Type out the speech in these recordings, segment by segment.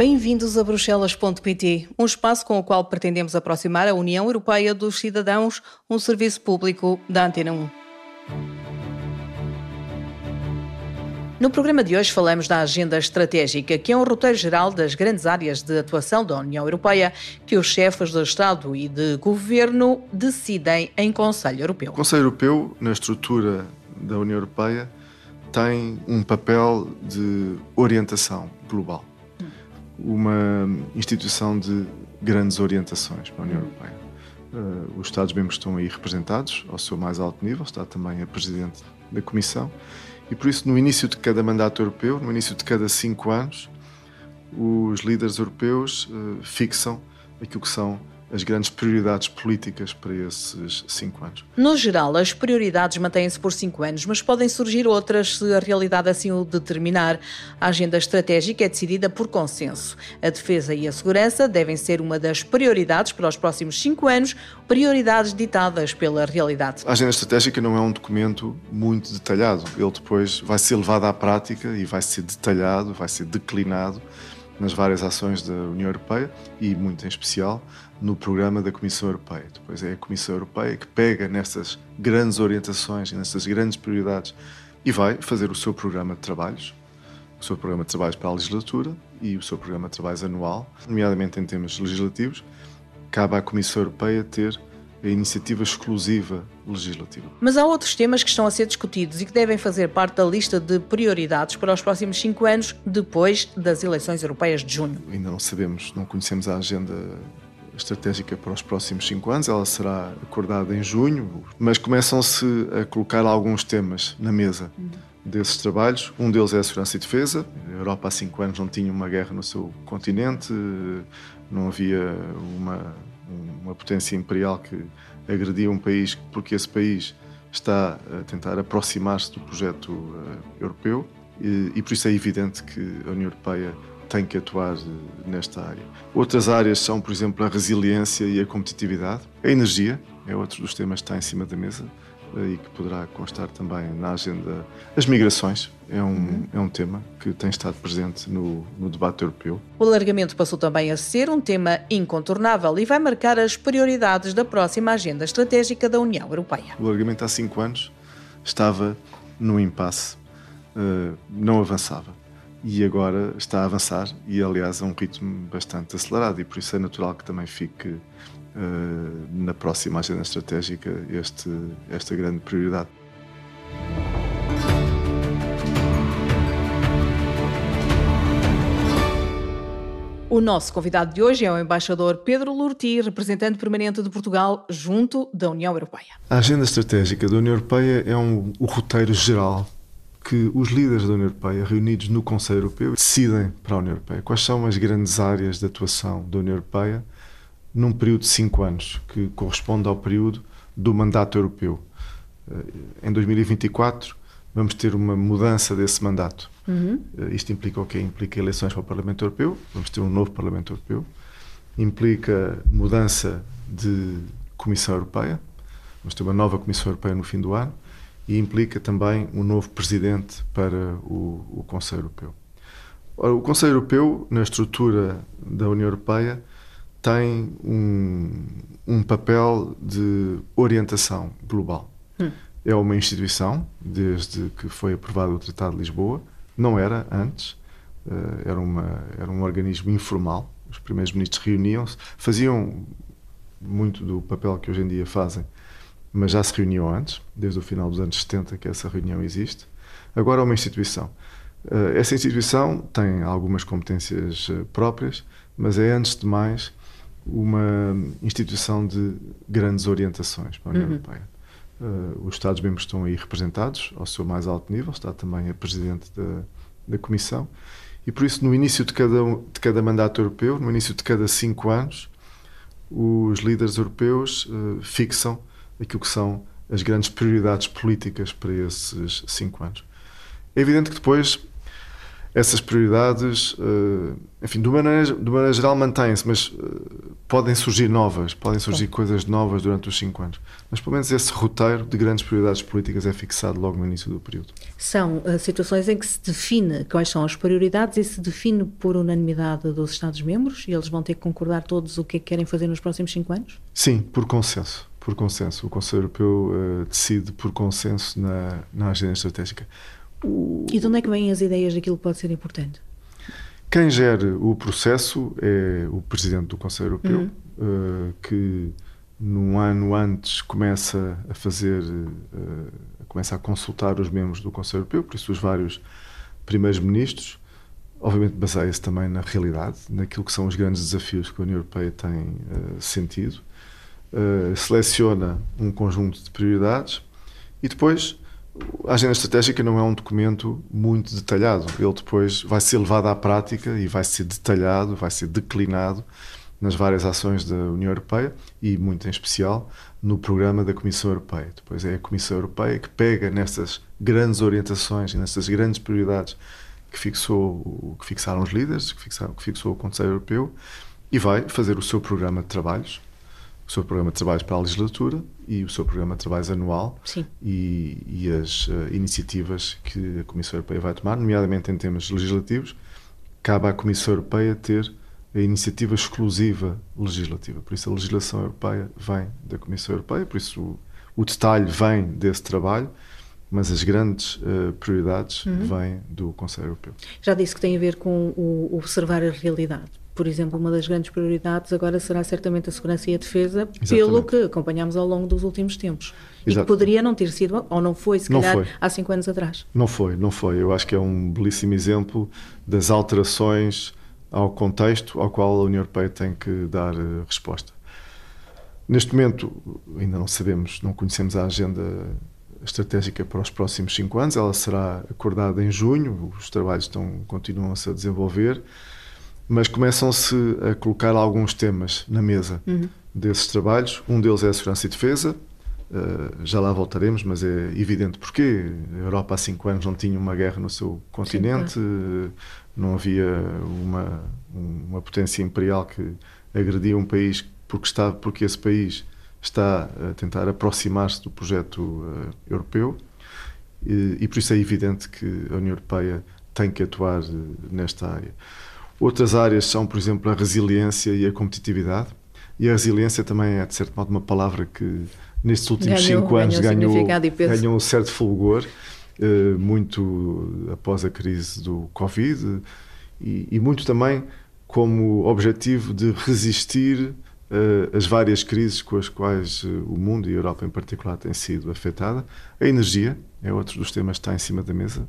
Bem-vindos a Bruxelas.pt, um espaço com o qual pretendemos aproximar a União Europeia dos cidadãos, um serviço público da Antena 1. No programa de hoje falamos da Agenda Estratégica, que é um roteiro geral das grandes áreas de atuação da União Europeia que os chefes de Estado e de Governo decidem em Conselho Europeu. O Conselho Europeu, na estrutura da União Europeia, tem um papel de orientação global uma instituição de grandes orientações para a União Europeia. Uh, os Estados-membros estão aí representados ao seu mais alto nível, está também a Presidente da Comissão, e por isso, no início de cada mandato europeu, no início de cada cinco anos, os líderes europeus uh, fixam aquilo que são as grandes prioridades políticas para esses cinco anos? No geral, as prioridades mantêm-se por cinco anos, mas podem surgir outras se a realidade assim o determinar. A agenda estratégica é decidida por consenso. A defesa e a segurança devem ser uma das prioridades para os próximos cinco anos, prioridades ditadas pela realidade. A agenda estratégica não é um documento muito detalhado. Ele depois vai ser levado à prática e vai ser detalhado, vai ser declinado nas várias ações da União Europeia e, muito em especial, no programa da Comissão Europeia. Depois é a Comissão Europeia que pega nessas grandes orientações e nessas grandes prioridades e vai fazer o seu programa de trabalhos, o seu programa de trabalhos para a legislatura e o seu programa de trabalhos anual, nomeadamente em temas legislativos. Cabe à Comissão Europeia ter a iniciativa exclusiva legislativa. Mas há outros temas que estão a ser discutidos e que devem fazer parte da lista de prioridades para os próximos cinco anos, depois das eleições europeias de junho. Ainda não sabemos, não conhecemos a agenda estratégica para os próximos cinco anos. Ela será acordada em junho, mas começam-se a colocar alguns temas na mesa desses trabalhos. Um deles é a segurança e defesa. A Europa há cinco anos não tinha uma guerra no seu continente, não havia uma uma potência imperial que agredia um país porque esse país está a tentar aproximar-se do projeto uh, europeu e, e, por isso é evidente que a União Europeia tem que atuar uh, nesta área. Outras áreas são, por exemplo, a resiliência e a competitividade. A energia é outro dos temas que está em cima da mesa e que poderá constar também na agenda. As migrações é um, é um tema que tem estado presente no, no debate europeu. O alargamento passou também a ser um tema incontornável e vai marcar as prioridades da próxima agenda estratégica da União Europeia. O alargamento há cinco anos estava no impasse, uh, não avançava. E agora está a avançar e, aliás, a um ritmo bastante acelerado, e por isso é natural que também fique eh, na próxima agenda estratégica este, esta grande prioridade. O nosso convidado de hoje é o embaixador Pedro Lurti, representante permanente de Portugal junto da União Europeia. A agenda estratégica da União Europeia é um, o roteiro geral que os líderes da União Europeia, reunidos no Conselho Europeu, decidem para a União Europeia. Quais são as grandes áreas de atuação da União Europeia num período de cinco anos, que corresponde ao período do mandato europeu. Eh, em 2024 vamos ter uma mudança desse mandato. Uhum. Eh, isto implica o quê? Implica eleições para o Parlamento Europeu, vamos ter um novo Parlamento Europeu, implica mudança de Comissão Europeia, vamos ter uma nova Comissão Europeia no fim do ano, e implica também um novo Presidente para o, o Conselho Europeu. O Conselho Europeu, na estrutura da União Europeia, tem um, um papel de orientação global. Hum. É uma instituição, desde que foi aprovado o Tratado de Lisboa, não era antes, uh, era, uma, era um organismo informal. Os primeiros ministros reuniam-se, faziam muito do papel que hoje em dia fazem, mas já se reuniam antes, desde o final dos anos 70 que essa reunião existe. Agora é uma instituição. Uh, essa instituição tem algumas competências uh, próprias, mas é antes de mais uma instituição de grandes orientações para a União uhum. Europeia. Uh, os Estados-membros estão aí representados ao seu mais alto nível, está também a Presidente da, da Comissão, e por isso, no início de cada, de cada mandato europeu, no início de cada cinco anos, os líderes europeus fixam aquilo que são as grandes prioridades políticas para esses cinco anos. É evidente que depois essas prioridades, uh, enfim, de maneira, de maneira geral mantêm-se, mas uh, podem surgir novas, podem surgir Bom. coisas novas durante os cinco anos. Mas pelo menos esse roteiro de grandes prioridades políticas é fixado logo no início do período. São uh, situações em que se define quais são as prioridades e se define por unanimidade dos Estados-membros e eles vão ter que concordar todos o que é que querem fazer nos próximos cinco anos? Sim, por consenso. Por consenso. O Conselho Europeu uh, decide por consenso na, na agenda estratégica. O... E de onde é que vêm as ideias daquilo que pode ser importante? Quem gera o processo é o Presidente do Conselho Europeu, uhum. uh, que num ano antes começa a fazer, uh, começa a consultar os membros do Conselho Europeu, por isso os vários primeiros ministros, obviamente baseia-se também na realidade, naquilo que são os grandes desafios que a União Europeia tem uh, sentido, seleciona um conjunto de prioridades e depois a agenda estratégica não é um documento muito detalhado. Ele depois vai ser levado à prática e vai ser detalhado, vai ser declinado nas várias ações da União Europeia e, muito em especial, no programa da Comissão Europeia. Depois é a Comissão Europeia que pega nessas grandes orientações e nessas grandes prioridades que, fixou, que fixaram os líderes, que, fixaram, que fixou o Conselho Europeu e vai fazer o seu programa de trabalhos o seu programa de trabalhos para a legislatura e o seu programa de trabalhos anual e, e, as uh, iniciativas que a Comissão Europeia vai tomar, nomeadamente em temas legislativos, cabe à Comissão Europeia ter a iniciativa exclusiva legislativa. Por isso a legislação europeia vem da Comissão Europeia, por isso o, o detalhe vem desse trabalho, mas as grandes uh, prioridades uhum. vêm do Conselho Europeu. Já disse que tem a ver com o observar a realidade por exemplo, uma das grandes prioridades agora será certamente a segurança e a defesa, Exatamente. pelo que acompanhamos ao longo dos últimos tempos. Exato. E que poderia não ter sido, ou não foi, se não calhar, foi. há cinco anos atrás. Não foi, não foi. Eu acho que é um belíssimo exemplo das alterações ao contexto ao qual a União Europeia tem que dar uh, resposta. Neste momento, ainda não sabemos, não conhecemos a agenda estratégica para os próximos cinco anos. Ela será acordada em junho, os trabalhos estão, continuam-se a desenvolver mas começam-se a colocar alguns temas na mesa uhum. desses trabalhos. Um deles é a segurança e defesa. Uh, já lá voltaremos, mas é evidente porque a Europa há cinco anos não tinha uma guerra no seu continente, Sim, não havia uma, uma potência imperial que agredia um país porque, estava, porque esse país está a tentar aproximar-se do projeto uh, europeu e, e por isso é evidente que a União Europeia tem que atuar nesta área. Outras áreas são, por exemplo, a resiliência e a competitividade. E a resiliência também é, de certo modo, uma palavra que nestes últimos ganhou, cinco anos ganhou, ganhou, ganhou um certo fulgor, eh, muito após a crise do Covid, e, e muito também como objetivo de resistir uh, as várias crises com as quais uh, o mundo e a Europa em particular têm sido afetada. A energia é outro dos temas que está em cima da mesa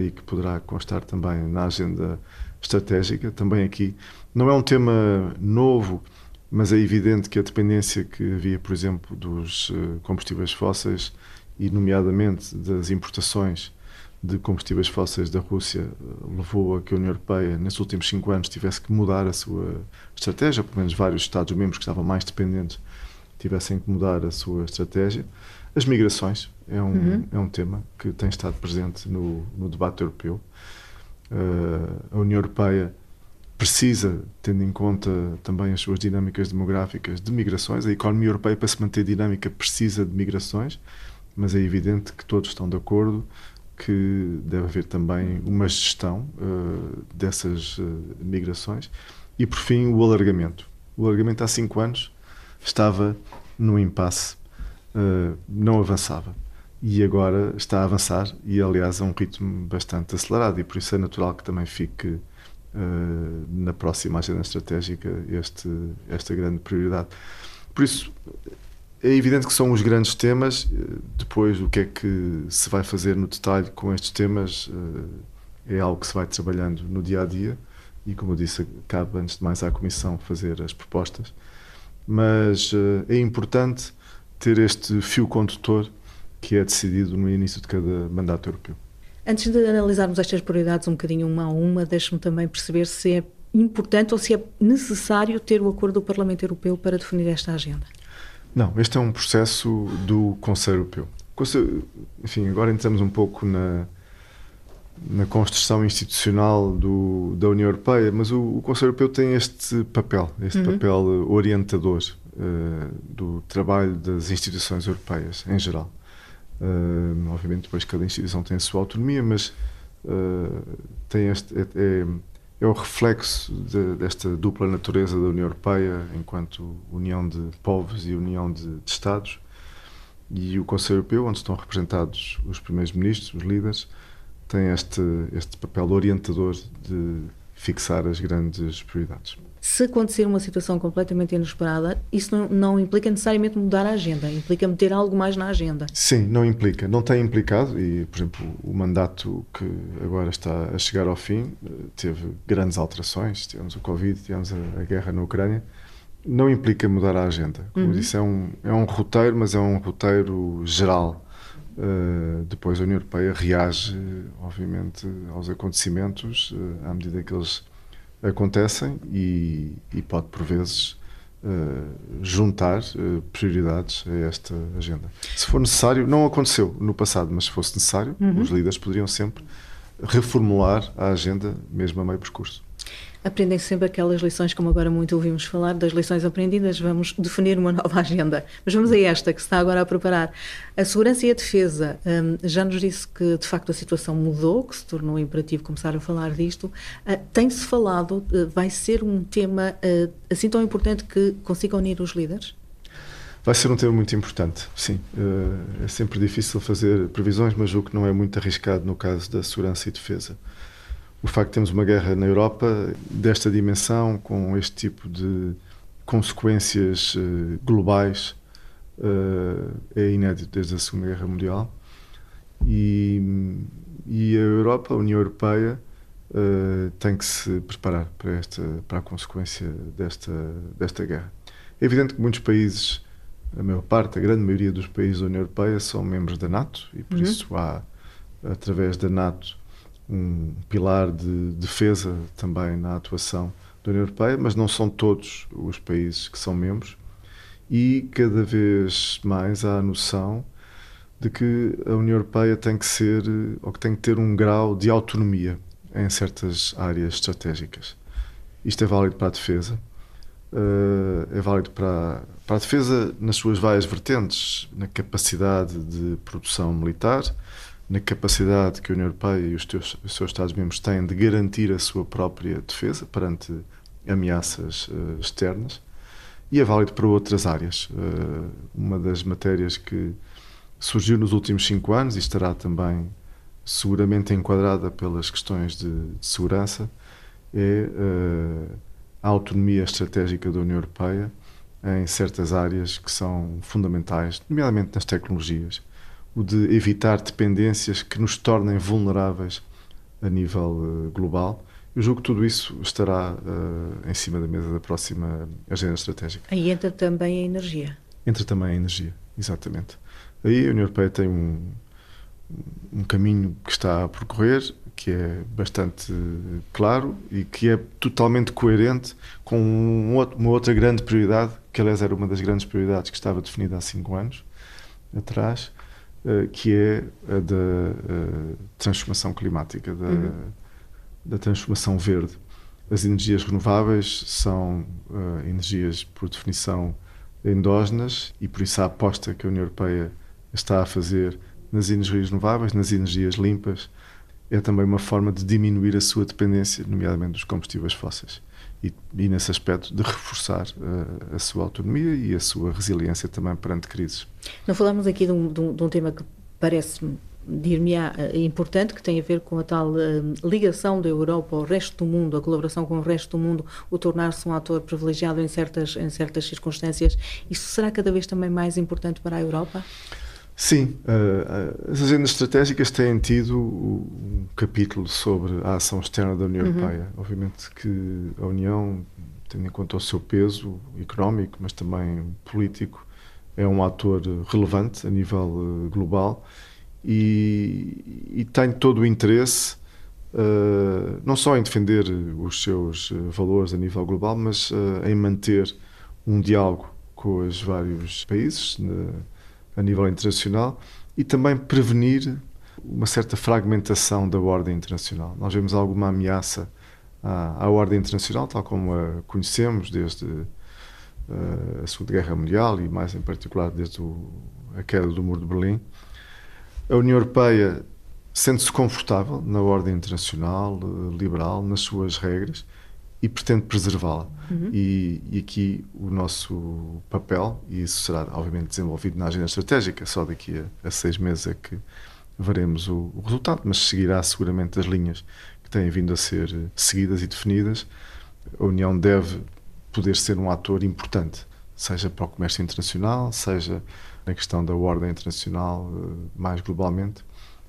e que poderá constar também na agenda estratégica, também aqui. Não é um tema novo, mas é evidente que a dependência que havia, por exemplo, dos eh, combustíveis fósseis e, nomeadamente, das importações de combustíveis fósseis da Rússia eh, levou a que a União Europeia, nesses últimos cinco anos, tivesse que mudar a sua estratégia, pelo menos vários Estados-membros que estavam mais dependentes tivessem que mudar a sua estratégia. As migrações é um, uhum. é um tema que tem estado presente no, no debate europeu. Uh, a União Europeia precisa, tendo em conta também as suas dinâmicas demográficas, de migrações. A economia europeia, para se manter dinâmica, precisa de migrações, mas é evidente que todos estão de acordo que deve haver também uma gestão uh, dessas uh, migrações. E, por fim, o alargamento. O alargamento, há cinco anos, estava no impasse, não avançava e agora está a avançar e aliás a um ritmo bastante acelerado e por isso é natural que também fique uh, na próxima agenda estratégica este, esta grande prioridade. Por isso é evidente que são os grandes temas, depois o que é que se vai fazer no detalhe com estes temas uh, é algo que se vai trabalhando no dia a dia e como eu disse, cabe antes de mais à Comissão fazer as propostas, mas uh, é importante ter este fio condutor que é decidido no início de cada mandato europeu. Antes de analisarmos estas prioridades um bocadinho uma a uma, deixe-me também perceber se é importante ou se é necessário ter o acordo do Parlamento Europeu para definir esta agenda. Não, este é um processo do Conselho Europeu. Enfim, agora entramos um pouco na, na construção institucional do, da União Europeia, mas o, o Conselho Europeu tem este papel, este uhum. papel orientador uh, do trabalho das instituições europeias em geral. Uh, obviamente, depois cada instituição tem a sua autonomia, mas uh, tem este, é, é, é o reflexo de, desta dupla natureza da União Europeia enquanto união de povos e união de, de Estados. E o Conselho Europeu, onde estão representados os primeiros ministros, os líderes, tem este, este papel orientador de fixar as grandes prioridades. Se acontecer uma situação completamente inesperada, isso não, não, implica necessariamente mudar a agenda, implica meter algo mais na agenda. Sim, não implica. Não tem implicado, e, por exemplo, o mandato que agora está a chegar ao fim eh, teve grandes alterações. Tivemos o Covid, tivemos a, a guerra na Ucrânia. Não implica mudar a agenda. Como uhum. disse, é um, é um roteiro, mas é um roteiro geral Uh, depois a União Europeia reage, obviamente, aos acontecimentos uh, à medida que eles acontecem e, e pode, por vezes, uh, juntar prioridades a esta agenda. Se for necessário, não aconteceu no passado, mas se fosse necessário, uhum. os líderes poderiam sempre reformular a agenda, mesmo a meio percurso aprendem sempre aquelas lições, como agora muito ouvimos falar, das lições aprendidas, vamos definir uma nova agenda. Mas vamos a esta que se está agora a preparar. A segurança e a defesa, um, já nos disse que de facto a situação mudou, que se tornou imperativo começar a falar disto. Uh, Tem-se falado, uh, vai ser um tema uh, assim tão importante que consiga unir os líderes? Vai ser um tema muito importante, sim. É sempre difícil fazer previsões, mas o que não é muito arriscado no caso da segurança e defesa o facto de termos uma guerra na Europa desta dimensão, com este tipo de consequências uh, globais, uh, é inédito desde a Segunda Guerra Mundial. E, e a Europa, a União Europeia, uh, tem que se preparar para, esta, para a consequência desta, desta guerra. É evidente que muitos países, a maior parte, a grande maioria dos países da União Europeia, são membros da NATO e por uhum. isso há, através da NATO, um pilar de defesa também na atuação da União Europeia, mas não são todos os países que são membros e cada vez mais há a noção de que a União Europeia tem que ser ou que tem que ter um grau de autonomia em certas áreas estratégicas. Isto é válido para a defesa, eh, é válido para, para a defesa nas suas várias vertentes, na capacidade de produção militar, na capacidade que a União Europeia e os, teus, os seus Estados-membros têm de garantir a sua própria defesa perante ameaças uh, externas e é válido para outras áreas. Uh, uma das matérias que surgiu nos últimos cinco anos e estará também seguramente enquadrada pelas questões de, de segurança é uh, a autonomia estratégica da União Europeia em certas áreas que são fundamentais, nomeadamente nas tecnologias o de evitar dependências que nos tornem vulneráveis a nível uh, global. Eu julgo que tudo isso estará uh, em cima da mesa da próxima agenda estratégica. Aí entra também a energia. Entra também a energia, exatamente. Aí a União Europeia tem um, um caminho que está a percorrer, que é bastante claro e que é totalmente coerente com um outro, uma outra grande prioridade, que aliás era uma das grandes prioridades que estava definida há cinco anos atrás, eh, que é a da uh, transformação climática, da, uhum. da, transformação verde. As energias renováveis são uh, energias, por definição, endógenas e por isso a aposta que a União Europeia está a fazer nas energias renováveis, nas energias limpas, é também uma forma de diminuir a sua dependência, nomeadamente dos combustíveis fósseis e, e nesse aspecto de reforçar uh, a sua autonomia e a sua resiliência também perante crises. Não falamos aqui de um, de um, de um tema que parece-me dir-me-á eh, importante, que tem a ver com a tal uh, ligação da Europa ao resto do mundo, a colaboração com o resto do mundo, o tornar-se um ator privilegiado em certas, em certas circunstâncias. Isso será cada vez também mais importante para a Europa? Sim, uh, as agendas estratégicas têm tido um capítulo sobre a ação externa da União uhum. Europeia. Obviamente que a União, tendo em conta o seu peso económico, mas também político, é um ator relevante a nível uh, global e, e, tem todo o interesse uh, não só em defender os seus valores a nível global, mas em manter um diálogo com os vários países a nível internacional e também prevenir uma certa fragmentação da ordem internacional. Nós vemos alguma ameaça à, à ordem internacional, tal como a conhecemos desde uh, a Segunda Guerra Mundial e mais em particular desde o, a queda do Muro de Berlim. A União Europeia sente-se confortável na ordem internacional, uh, liberal, nas suas regras e pretende preservá-la. Uhum. E, e, aqui o nosso papel, e isso será obviamente desenvolvido na agenda estratégica, só daqui a, a seis meses é que veremos o, o, resultado, mas seguirá seguramente as linhas que têm vindo a ser seguidas e definidas. A União deve poder ser um ator importante, seja para o comércio internacional, seja na questão da ordem internacional eh, mais globalmente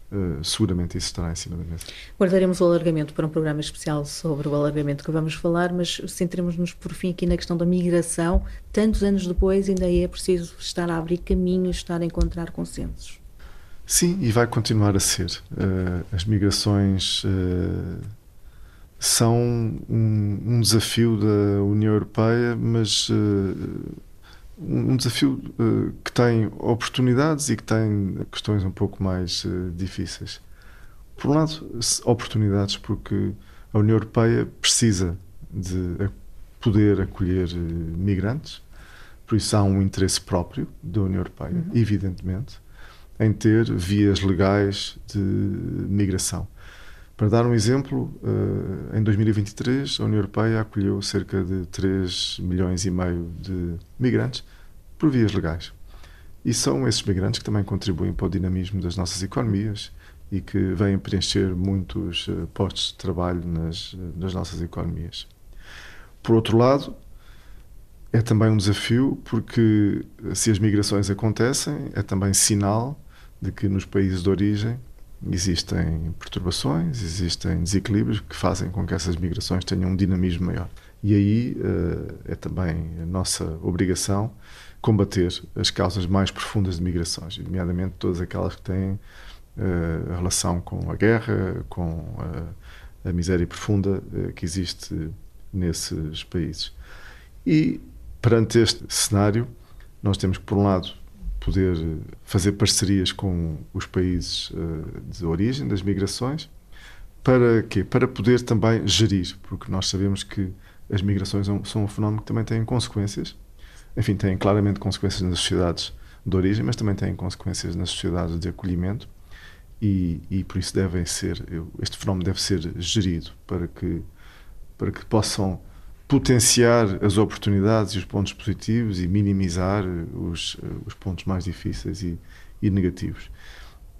Uh, seguramente isso estará em cima da mesa. Guardaremos o alargamento para um programa especial sobre o alargamento que vamos falar, mas centremos-nos por fim aqui na questão da migração. Tantos anos depois, ainda é preciso estar a abrir caminhos, estar a encontrar consensos. Sim, e vai continuar a ser. Uh, as migrações uh, são um, um, desafio da União Europeia, mas um desafio uh, que tem oportunidades e que tem questões um pouco mais uh, difíceis. Por um lado, oportunidades porque a União Europeia precisa de poder acolher uh, migrantes, por isso há um interesse próprio da União Europeia, uhum. evidentemente, em ter vias legais de migração. Para dar um exemplo, em 2023 a União Europeia acolheu cerca de 3 milhões e meio de migrantes por vias legais. E são esses migrantes que também contribuem para o dinamismo das nossas economias e que vêm preencher muitos eh, postos de trabalho nas, nas nossas economias. Por outro lado, é também um desafio porque se as migrações acontecem, é também sinal de que nos países de origem existem perturbações, existem desequilíbrios que fazem com que essas migrações tenham um dinamismo maior. E aí eh, é também a nossa obrigação combater as causas mais profundas de migrações, nomeadamente todas aquelas que têm uh, relação com a guerra, com a, a miséria profunda uh, que existe nesses países. E perante este cenário, nós temos que, por um lado, poder fazer parcerias com os países uh, de origem das migrações, para quê? Para poder também gerir, porque nós sabemos que as migrações são um fenómeno que também tem consequências enfim, têm claramente consequências nas sociedades de origem, mas também têm consequências nas sociedades de acolhimento e, e por isso devem ser, este fenómeno deve ser gerido para que, para que possam potenciar as oportunidades e os pontos positivos e minimizar os, os pontos mais difíceis e, e negativos.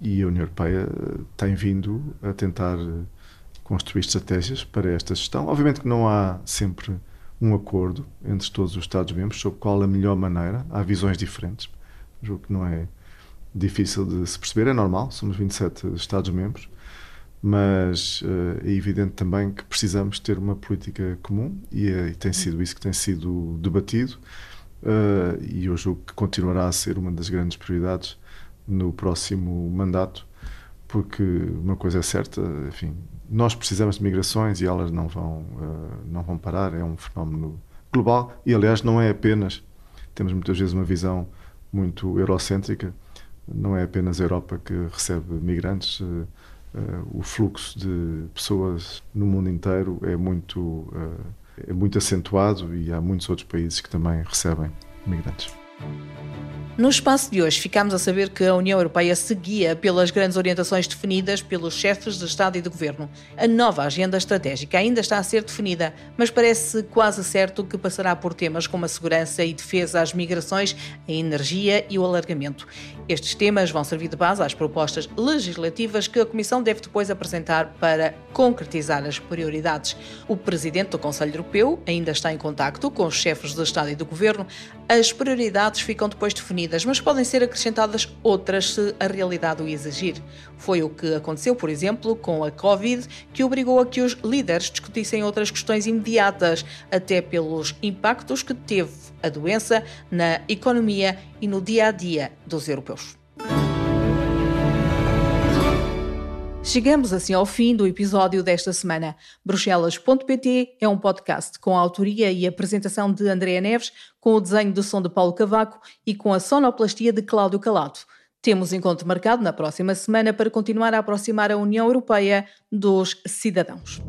E a União Europeia tem vindo a tentar construir estratégias para esta gestão. Obviamente que não há sempre um acordo entre todos os Estados-membros sobre qual a melhor maneira. Há visões diferentes, o que não é difícil de se perceber, é normal, somos 27 Estados-membros, mas uh, é evidente também que precisamos ter uma política comum e, é, e tem sido isso que tem sido debatido. Uh, e eu julgo que continuará a ser uma das grandes prioridades no próximo mandato, porque uma coisa é certa, enfim, nós precisamos de migrações e elas não vão, uh, não vão parar, é um fenómeno global e, aliás, não é apenas, temos muitas vezes uma visão muito eurocêntrica, não é apenas a Europa que recebe migrantes, uh, o fluxo de pessoas no mundo inteiro é muito, é muito acentuado e há muitos outros países que também recebem migrantes. No espaço de hoje, ficamos a saber que a União Europeia seguia pelas grandes orientações definidas pelos chefes de Estado e de Governo. A nova agenda estratégica ainda está a ser definida, mas parece quase certo que passará por temas como a segurança e defesa, as migrações, a energia e o alargamento. Estes temas vão servir de base às propostas legislativas que a Comissão deve depois apresentar para concretizar as prioridades. O Presidente do Conselho Europeu ainda está em contacto com os chefes de Estado e de Governo. As prioridades ficam depois definidas mas podem ser acrescentadas outras se a realidade o exigir. Foi o que aconteceu, por exemplo, com a Covid, que obrigou a que os líderes discutissem outras questões imediatas, até pelos impactos que teve a doença na economia e no dia a dia dos europeus. Chegamos assim ao fim do episódio desta semana. Bruxelas.pt é um podcast com a autoria e apresentação de Andréa Neves, com o desenho do som de Paulo Cavaco e com a sonoplastia de Cláudio Calado. Temos encontro marcado na próxima semana para continuar a aproximar a União Europeia dos cidadãos.